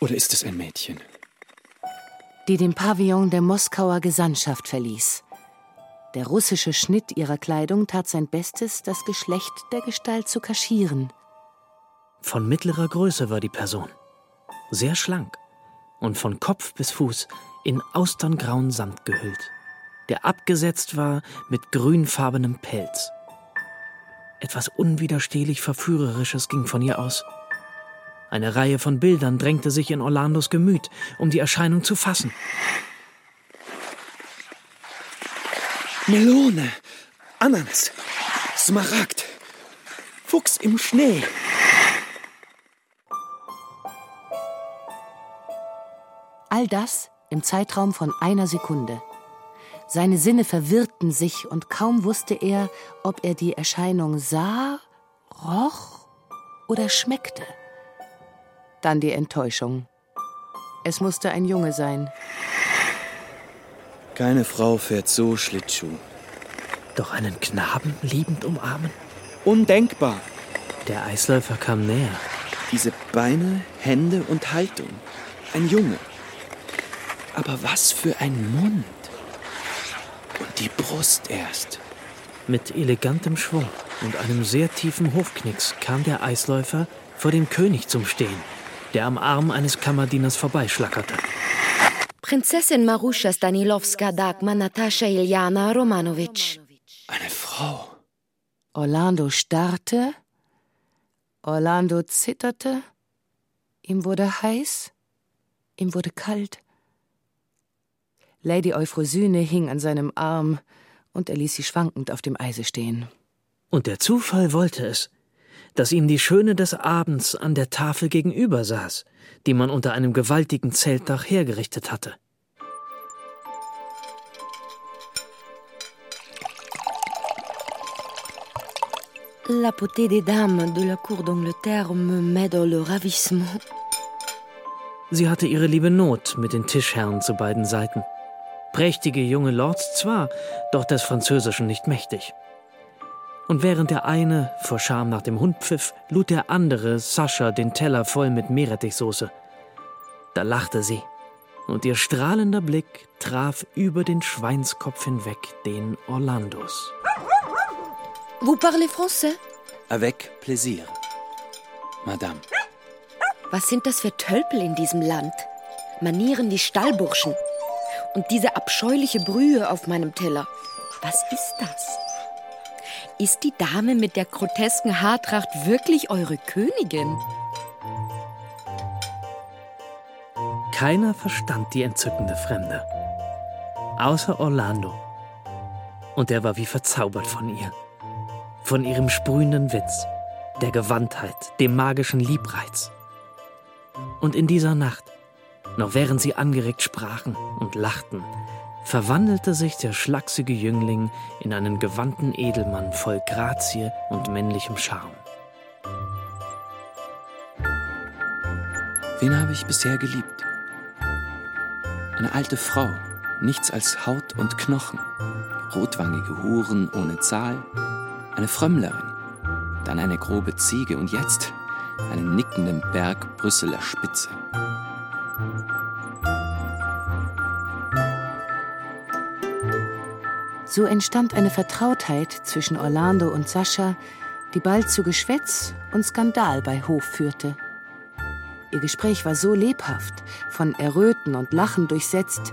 Speaker 5: Oder ist es ein Mädchen?
Speaker 2: Die den Pavillon der Moskauer Gesandtschaft verließ. Der russische Schnitt ihrer Kleidung tat sein Bestes, das Geschlecht der Gestalt zu kaschieren.
Speaker 4: Von mittlerer Größe war die Person. Sehr schlank und von Kopf bis Fuß in austerngrauen Samt gehüllt, der abgesetzt war mit grünfarbenem Pelz. Etwas unwiderstehlich Verführerisches ging von ihr aus. Eine Reihe von Bildern drängte sich in Orlandos Gemüt, um die Erscheinung zu fassen.
Speaker 5: Melone, Ananas, Smaragd, Fuchs im Schnee.
Speaker 2: All das im Zeitraum von einer Sekunde. Seine Sinne verwirrten sich und kaum wusste er, ob er die Erscheinung sah, roch oder schmeckte. Dann die Enttäuschung. Es musste ein Junge sein.
Speaker 5: Keine Frau fährt so Schlittschuh.
Speaker 4: Doch einen Knaben liebend umarmen?
Speaker 5: Undenkbar.
Speaker 4: Der Eisläufer kam näher.
Speaker 5: Diese Beine, Hände und Haltung. Ein Junge. Aber was für ein Mund. Und die Brust erst.
Speaker 4: Mit elegantem Schwung und einem sehr tiefen Hofknicks kam der Eisläufer vor dem König zum Stehen, der am Arm eines Kammerdieners vorbeischlackerte.
Speaker 6: Prinzessin Maruscha Stanilowska Dagmar Natascha Iljana Romanovic.
Speaker 5: Eine Frau.
Speaker 2: Orlando starrte, Orlando zitterte, ihm wurde heiß, ihm wurde kalt. Lady Euphrosyne hing an seinem Arm, und er ließ sie schwankend auf dem Eise stehen.
Speaker 4: Und der Zufall wollte es, dass ihm die Schöne des Abends an der Tafel gegenüber saß, die man unter einem gewaltigen Zeltdach hergerichtet hatte.
Speaker 6: La potée des dames de la cour d'Angleterre me met dans le ravissement.
Speaker 4: Sie hatte ihre liebe Not mit den Tischherren zu beiden Seiten. Prächtige junge Lords zwar, doch des Französischen nicht mächtig. Und während der eine vor Scham nach dem Hund pfiff, lud der andere Sascha den Teller voll mit Meerrettichsoße. Da lachte sie, und ihr strahlender Blick traf über den Schweinskopf hinweg den Orlandos.
Speaker 6: Vous parlez français?
Speaker 5: Avec plaisir. Madame.
Speaker 6: Was sind das für Tölpel in diesem Land? Manieren die Stallburschen. Und diese abscheuliche Brühe auf meinem Teller. Was ist das? Ist die Dame mit der grotesken Haartracht wirklich eure Königin?
Speaker 4: Keiner verstand die entzückende Fremde. Außer Orlando. Und er war wie verzaubert von ihr von ihrem sprühenden Witz, der Gewandtheit, dem magischen Liebreiz. Und in dieser Nacht, noch während sie angeregt sprachen und lachten, verwandelte sich der schlachsige Jüngling in einen gewandten Edelmann voll Grazie und männlichem Charme.
Speaker 5: Wen habe ich bisher geliebt? Eine alte Frau, nichts als Haut und Knochen, rotwangige Huren ohne Zahl, eine Frömmlerin, dann eine grobe Ziege und jetzt einen nickenden Berg Brüsseler Spitze.
Speaker 2: So entstand eine Vertrautheit zwischen Orlando und Sascha, die bald zu Geschwätz und Skandal bei Hof führte. Ihr Gespräch war so lebhaft, von Erröten und Lachen durchsetzt,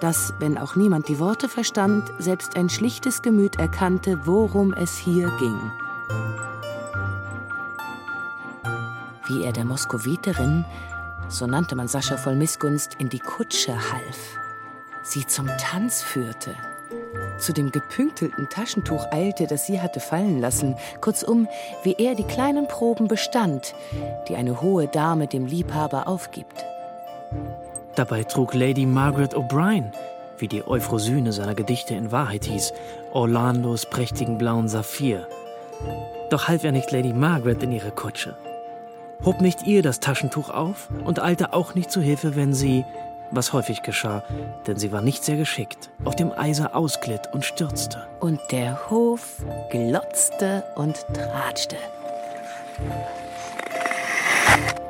Speaker 2: dass, wenn auch niemand die Worte verstand, selbst ein schlichtes Gemüt erkannte, worum es hier ging. Wie er der Moskowiterin, so nannte man Sascha voll Missgunst, in die Kutsche half, sie zum Tanz führte, zu dem gepünktelten Taschentuch eilte, das sie hatte fallen lassen, kurzum, wie er die kleinen Proben bestand, die eine hohe Dame dem Liebhaber aufgibt.
Speaker 4: Dabei trug Lady Margaret O'Brien, wie die Euphrosyne seiner Gedichte in Wahrheit hieß, Orlandos prächtigen blauen Saphir. Doch half er nicht Lady Margaret in ihre Kutsche. Hob nicht ihr das Taschentuch auf und eilte auch nicht zu Hilfe, wenn sie, was häufig geschah, denn sie war nicht sehr geschickt, auf dem Eise ausglitt und stürzte.
Speaker 2: Und der Hof glotzte und tratschte.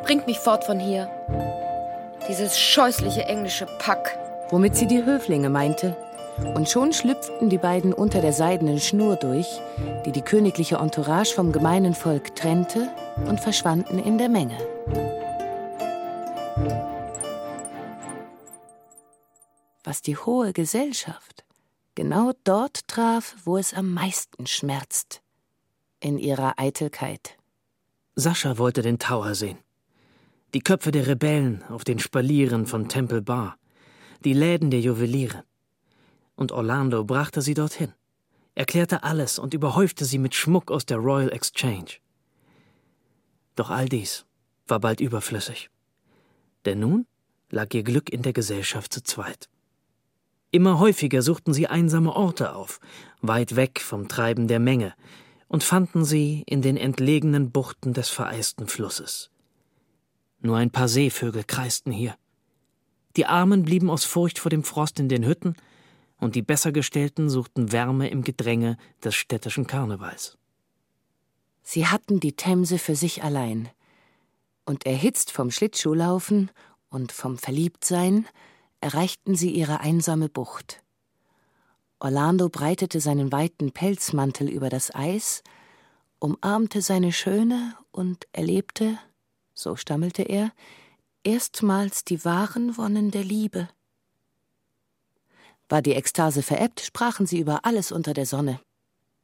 Speaker 6: Bringt mich fort von hier. Dieses scheußliche englische Pack.
Speaker 2: Womit sie die Höflinge meinte. Und schon schlüpften die beiden unter der seidenen Schnur durch, die die königliche Entourage vom gemeinen Volk trennte, und verschwanden in der Menge. Was die hohe Gesellschaft genau dort traf, wo es am meisten schmerzt, in ihrer Eitelkeit.
Speaker 4: Sascha wollte den Tower sehen die Köpfe der Rebellen auf den Spalieren von Temple Bar, die Läden der Juweliere. Und Orlando brachte sie dorthin, erklärte alles und überhäufte sie mit Schmuck aus der Royal Exchange. Doch all dies war bald überflüssig. Denn nun lag ihr Glück in der Gesellschaft zu zweit. Immer häufiger suchten sie einsame Orte auf, weit weg vom Treiben der Menge, und fanden sie in den entlegenen Buchten des vereisten Flusses. Nur ein paar Seevögel kreisten hier. Die Armen blieben aus Furcht vor dem Frost in den Hütten, und die Bessergestellten suchten Wärme im Gedränge des städtischen Karnevals.
Speaker 2: Sie hatten die Themse für sich allein. Und erhitzt vom Schlittschuhlaufen und vom Verliebtsein erreichten sie ihre einsame Bucht. Orlando breitete seinen weiten Pelzmantel über das Eis, umarmte seine Schöne und erlebte, so stammelte er, erstmals die wahren Wonnen der Liebe. War die Ekstase verebbt, sprachen sie über alles unter der Sonne.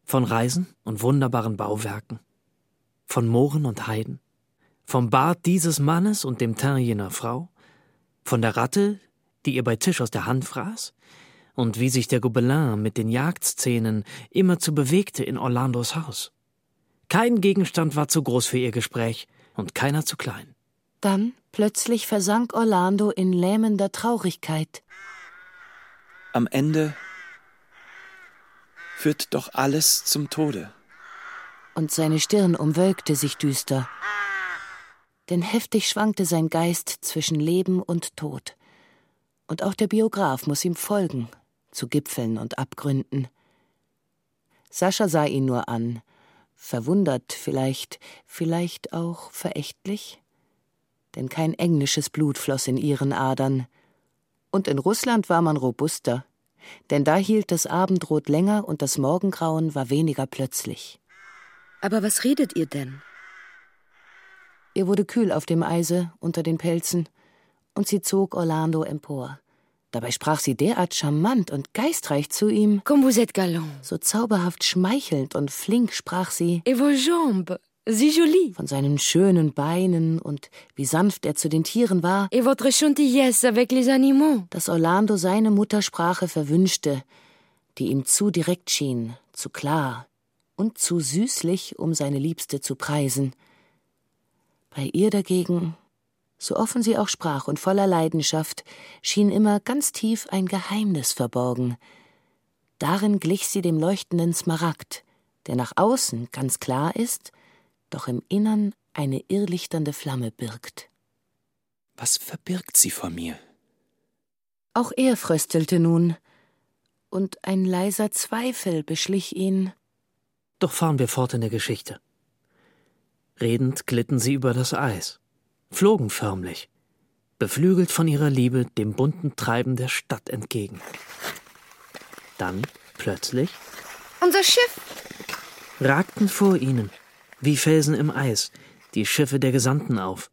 Speaker 4: Von Reisen und wunderbaren Bauwerken, von Mooren und Heiden, vom Bart dieses Mannes und dem Teint jener Frau, von der Ratte, die ihr bei Tisch aus der Hand fraß, und wie sich der Gobelin mit den Jagdszenen immerzu bewegte in Orlandos Haus. Kein Gegenstand war zu groß für ihr Gespräch und keiner zu klein.
Speaker 2: Dann plötzlich versank Orlando in lähmender Traurigkeit.
Speaker 5: Am Ende führt doch alles zum Tode.
Speaker 2: Und seine Stirn umwölkte sich düster. Denn heftig schwankte sein Geist zwischen Leben und Tod. Und auch der Biograf muss ihm folgen, zu Gipfeln und Abgründen. Sascha sah ihn nur an, verwundert vielleicht, vielleicht auch verächtlich, denn kein englisches Blut floss in ihren Adern, und in Russland war man robuster, denn da hielt das Abendrot länger und das Morgengrauen war weniger plötzlich.
Speaker 6: Aber was redet ihr denn?
Speaker 2: Ihr wurde kühl auf dem Eise unter den Pelzen, und sie zog Orlando empor. Dabei sprach sie derart charmant und geistreich zu ihm.
Speaker 6: Comme vous êtes galant.
Speaker 2: So zauberhaft schmeichelnd und flink sprach sie.
Speaker 6: Et vos jambes, si jolies.
Speaker 2: Von seinen schönen Beinen und wie sanft er zu den Tieren war.
Speaker 6: Et votre gentillesse avec les animaux.
Speaker 2: Dass Orlando seine Muttersprache verwünschte, die ihm zu direkt schien, zu klar und zu süßlich, um seine Liebste zu preisen. Bei ihr dagegen, so offen sie auch sprach und voller Leidenschaft, schien immer ganz tief ein Geheimnis verborgen. Darin glich sie dem leuchtenden Smaragd, der nach außen ganz klar ist, doch im Innern eine irrlichternde Flamme birgt.
Speaker 5: Was verbirgt sie vor mir?
Speaker 2: Auch er fröstelte nun, und ein leiser Zweifel beschlich ihn.
Speaker 4: Doch fahren wir fort in der Geschichte. Redend glitten sie über das Eis, flogen förmlich, beflügelt von ihrer Liebe dem bunten Treiben der Stadt entgegen. Dann, plötzlich,
Speaker 6: Unser Schiff.
Speaker 4: ragten vor ihnen, wie Felsen im Eis, die Schiffe der Gesandten auf.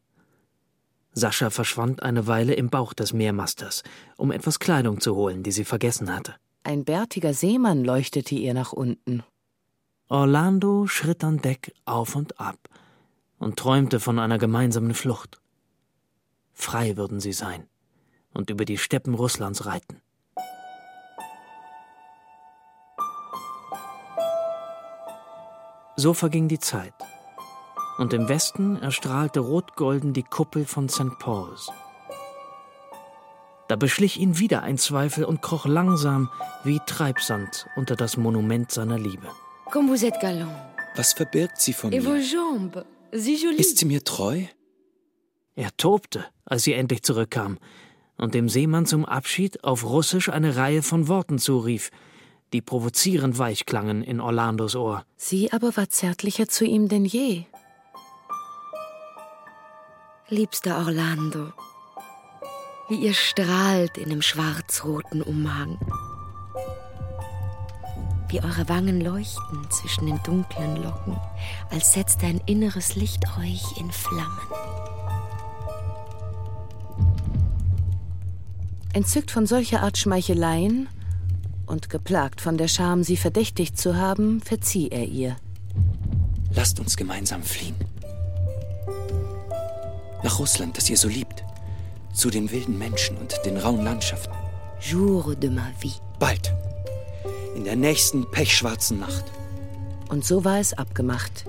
Speaker 4: Sascha verschwand eine Weile im Bauch des Meermasters, um etwas Kleidung zu holen, die sie vergessen hatte.
Speaker 2: Ein bärtiger Seemann leuchtete ihr nach unten.
Speaker 4: Orlando schritt an Deck auf und ab und träumte von einer gemeinsamen Flucht. Frei würden sie sein und über die Steppen Russlands reiten. So verging die Zeit, und im Westen erstrahlte rotgolden die Kuppel von St. Paul's. Da beschlich ihn wieder ein Zweifel und kroch langsam wie Treibsand unter das Monument seiner Liebe.
Speaker 6: Comme vous êtes galant.
Speaker 5: Was verbirgt sie vor
Speaker 6: Et vos
Speaker 5: mir?
Speaker 6: jambes, si jolies.
Speaker 5: Ist sie mir treu?
Speaker 4: Er tobte, als sie endlich zurückkam und dem Seemann zum Abschied auf Russisch eine Reihe von Worten zurief, die provozierend weich klangen in Orlandos Ohr.
Speaker 2: Sie aber war zärtlicher zu ihm denn je.
Speaker 6: Liebster Orlando, wie ihr strahlt in dem schwarz-roten Umhang. Wie eure Wangen leuchten zwischen den dunklen Locken, als setzt ein inneres Licht euch in Flammen.
Speaker 2: Entzückt von solcher Art Schmeicheleien und geplagt von der Scham, sie verdächtigt zu haben, verzieh er ihr.
Speaker 5: Lasst uns gemeinsam fliehen. Nach Russland, das ihr so liebt. Zu den wilden Menschen und den rauen Landschaften.
Speaker 6: Jour de ma vie.
Speaker 5: Bald. In der nächsten pechschwarzen Nacht.
Speaker 2: Und so war es abgemacht.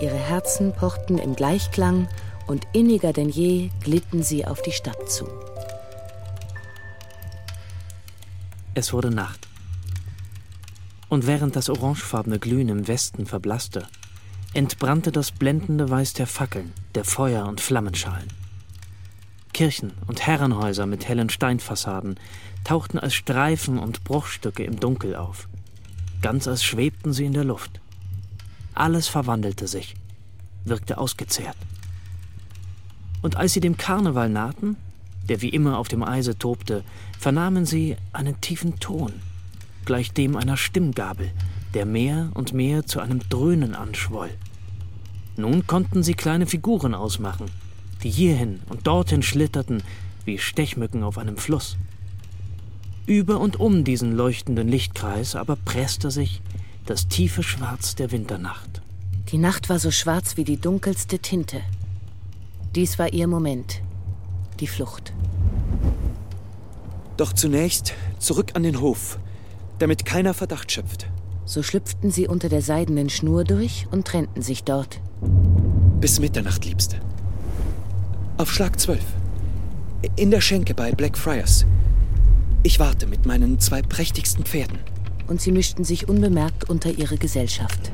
Speaker 2: Ihre Herzen pochten im Gleichklang und inniger denn je glitten sie auf die Stadt zu.
Speaker 4: Es wurde Nacht. Und während das orangefarbene Glühen im Westen verblasste, entbrannte das blendende Weiß der Fackeln, der Feuer und Flammenschalen. Kirchen und Herrenhäuser mit hellen Steinfassaden tauchten als Streifen und Bruchstücke im Dunkel auf, ganz als schwebten sie in der Luft. Alles verwandelte sich, wirkte ausgezehrt. Und als sie dem Karneval nahten, der wie immer auf dem Eise tobte, vernahmen sie einen tiefen Ton, gleich dem einer Stimmgabel, der mehr und mehr zu einem Dröhnen anschwoll. Nun konnten sie kleine Figuren ausmachen, die hierhin und dorthin schlitterten wie Stechmücken auf einem Fluss. Über und um diesen leuchtenden Lichtkreis aber presste sich das tiefe Schwarz der Winternacht.
Speaker 2: Die Nacht war so schwarz wie die dunkelste Tinte. Dies war ihr Moment, die Flucht.
Speaker 7: Doch zunächst zurück an den Hof, damit keiner Verdacht schöpft.
Speaker 2: So schlüpften sie unter der seidenen Schnur durch und trennten sich dort.
Speaker 7: Bis Mitternacht, Liebste. Auf Schlag zwölf. In der Schenke bei Blackfriars. Ich warte mit meinen zwei prächtigsten Pferden.
Speaker 2: Und sie mischten sich unbemerkt unter ihre Gesellschaft.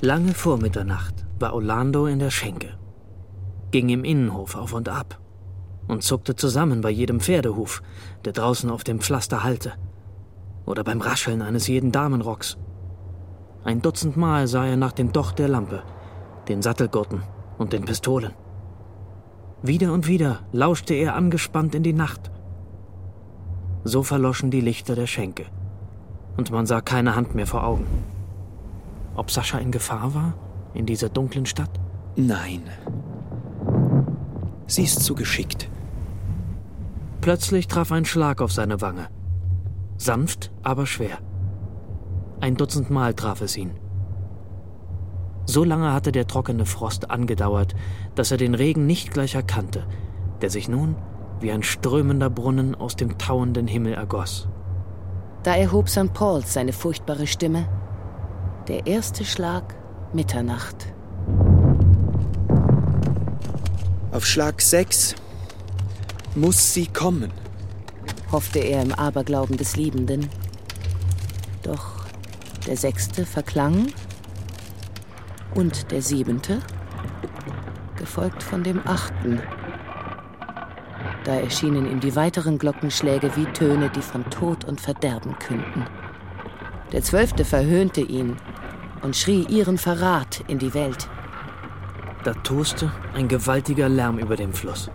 Speaker 4: Lange vor Mitternacht war Orlando in der Schenke, ging im Innenhof auf und ab und zuckte zusammen bei jedem Pferdehuf, der draußen auf dem Pflaster hallte, oder beim Rascheln eines jeden Damenrocks. Ein Dutzend Mal sah er nach dem Docht der Lampe, den Sattelgurten und den Pistolen. Wieder und wieder lauschte er angespannt in die Nacht. So verloschen die Lichter der Schenke, und man sah keine Hand mehr vor Augen. Ob Sascha in Gefahr war, in dieser dunklen Stadt?
Speaker 7: Nein. Sie ist zu geschickt.
Speaker 4: Plötzlich traf ein Schlag auf seine Wange. Sanft, aber schwer. Ein Dutzend Mal traf es ihn. So lange hatte der trockene Frost angedauert, dass er den Regen nicht gleich erkannte, der sich nun wie ein strömender Brunnen aus dem tauenden Himmel ergoss.
Speaker 2: Da erhob St. Paul seine furchtbare Stimme. Der erste Schlag Mitternacht.
Speaker 7: Auf Schlag sechs muss sie kommen,
Speaker 2: hoffte er im Aberglauben des Liebenden. Doch der sechste verklang und der siebente, gefolgt von dem achten. Da erschienen ihm die weiteren Glockenschläge wie Töne, die von Tod und Verderben künden. Der zwölfte verhöhnte ihn und schrie ihren Verrat in die Welt.
Speaker 4: Da toste ein gewaltiger Lärm über dem Fluss,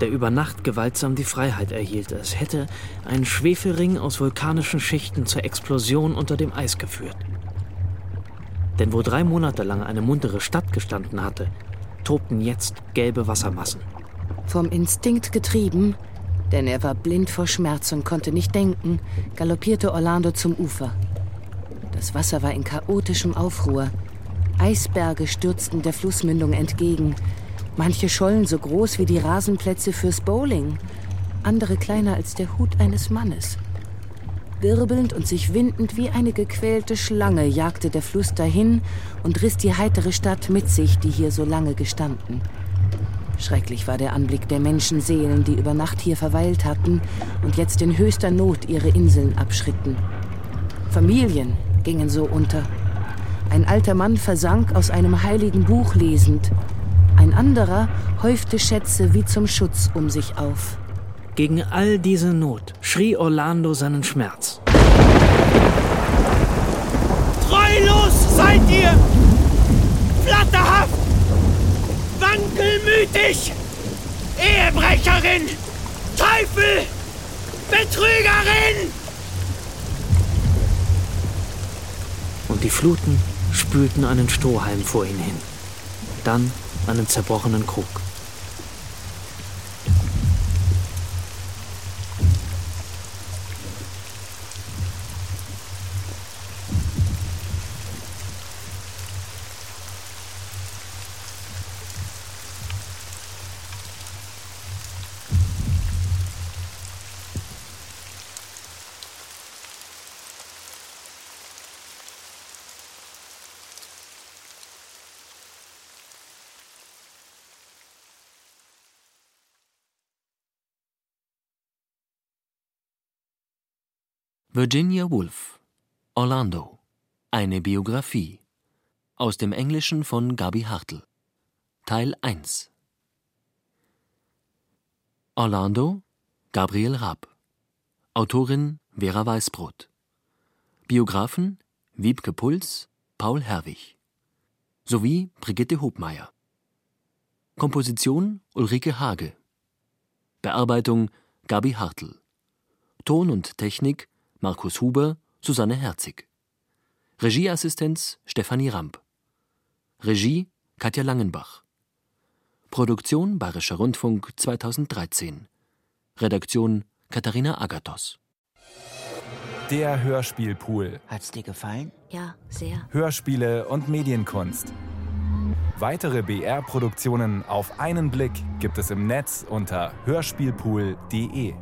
Speaker 4: der über Nacht gewaltsam die Freiheit erhielt, als hätte ein Schwefelring aus vulkanischen Schichten zur Explosion unter dem Eis geführt. Denn wo drei Monate lang eine muntere Stadt gestanden hatte, tobten jetzt gelbe Wassermassen.
Speaker 2: Vom Instinkt getrieben, denn er war blind vor Schmerz und konnte nicht denken, galoppierte Orlando zum Ufer. Das Wasser war in chaotischem Aufruhr. Eisberge stürzten der Flussmündung entgegen. Manche Schollen so groß wie die Rasenplätze fürs Bowling, andere kleiner als der Hut eines Mannes. Wirbelnd und sich windend wie eine gequälte Schlange jagte der Fluss dahin und riss die heitere Stadt mit sich, die hier so lange gestanden. Schrecklich war der Anblick der Menschenseelen, die über Nacht hier verweilt hatten und jetzt in höchster Not ihre Inseln abschritten. Familien gingen so unter. Ein alter Mann versank aus einem heiligen Buch lesend. Ein anderer häufte Schätze wie zum Schutz um sich auf.
Speaker 4: Gegen all diese Not schrie Orlando seinen Schmerz.
Speaker 8: Treulos seid ihr! Flatterhaft! Wankelmütig! Ehebrecherin! Teufel! Betrügerin!
Speaker 4: Und die Fluten spülten einen Strohhalm vor ihn hin. Dann einen zerbrochenen Krug.
Speaker 3: Virginia Woolf Orlando. Eine Biografie. Aus dem Englischen von Gabi Hartl. Teil 1 Orlando Gabriel Raab. Autorin Vera Weißbrot. Biografen Wiebke Puls, Paul Herwig. Sowie Brigitte Hobmeier. Komposition Ulrike Hage. Bearbeitung Gabi Hartl. Ton und Technik Markus Huber, Susanne Herzig Regieassistenz Stefanie Ramp Regie Katja Langenbach Produktion Bayerischer Rundfunk 2013 Redaktion Katharina Agathos
Speaker 9: Der Hörspielpool.
Speaker 10: Hat's dir gefallen?
Speaker 6: Ja, sehr.
Speaker 9: Hörspiele und Medienkunst. Weitere BR-Produktionen auf einen Blick gibt es im Netz unter hörspielpool.de.